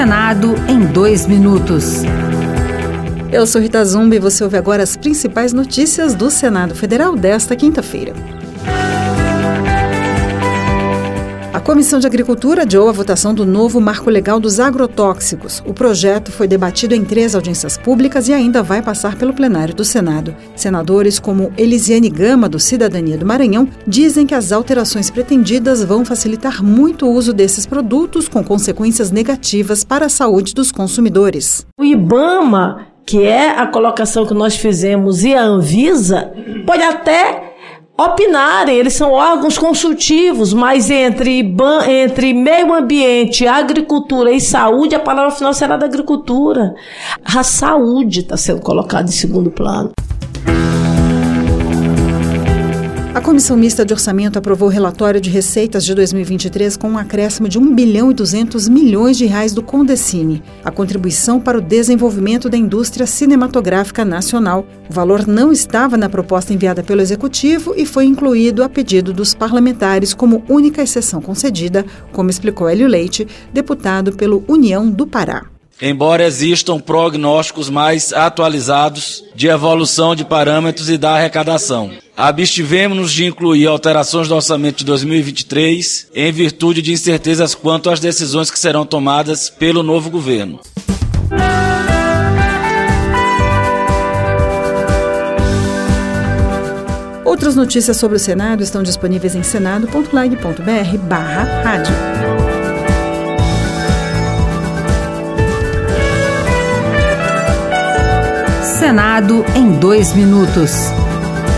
Senado em dois minutos. Eu sou Rita Zumbi e você ouve agora as principais notícias do Senado Federal desta quinta-feira. Comissão de Agricultura adiou a votação do novo marco legal dos agrotóxicos. O projeto foi debatido em três audiências públicas e ainda vai passar pelo plenário do Senado. Senadores como Elisiane Gama, do Cidadania do Maranhão, dizem que as alterações pretendidas vão facilitar muito o uso desses produtos, com consequências negativas para a saúde dos consumidores. O IBAMA que é a colocação que nós fizemos, e a Anvisa, pode até opinarem, eles são órgãos consultivos, mas entre, entre meio ambiente, agricultura e saúde, a palavra final será da agricultura. A saúde está sendo colocada em segundo plano. A Comissão Mista de Orçamento aprovou o relatório de receitas de 2023 com um acréscimo de 1 bilhão e 200 milhões de reais do Condecine, a contribuição para o desenvolvimento da indústria cinematográfica nacional. O valor não estava na proposta enviada pelo Executivo e foi incluído a pedido dos parlamentares como única exceção concedida, como explicou Hélio Leite, deputado pelo União do Pará embora existam prognósticos mais atualizados de evolução de parâmetros e da arrecadação. Abstivemos-nos de incluir alterações do orçamento de 2023 em virtude de incertezas quanto às decisões que serão tomadas pelo novo governo. Outras notícias sobre o Senado estão disponíveis em senado.lag.br barra rádio. Senado em dois minutos.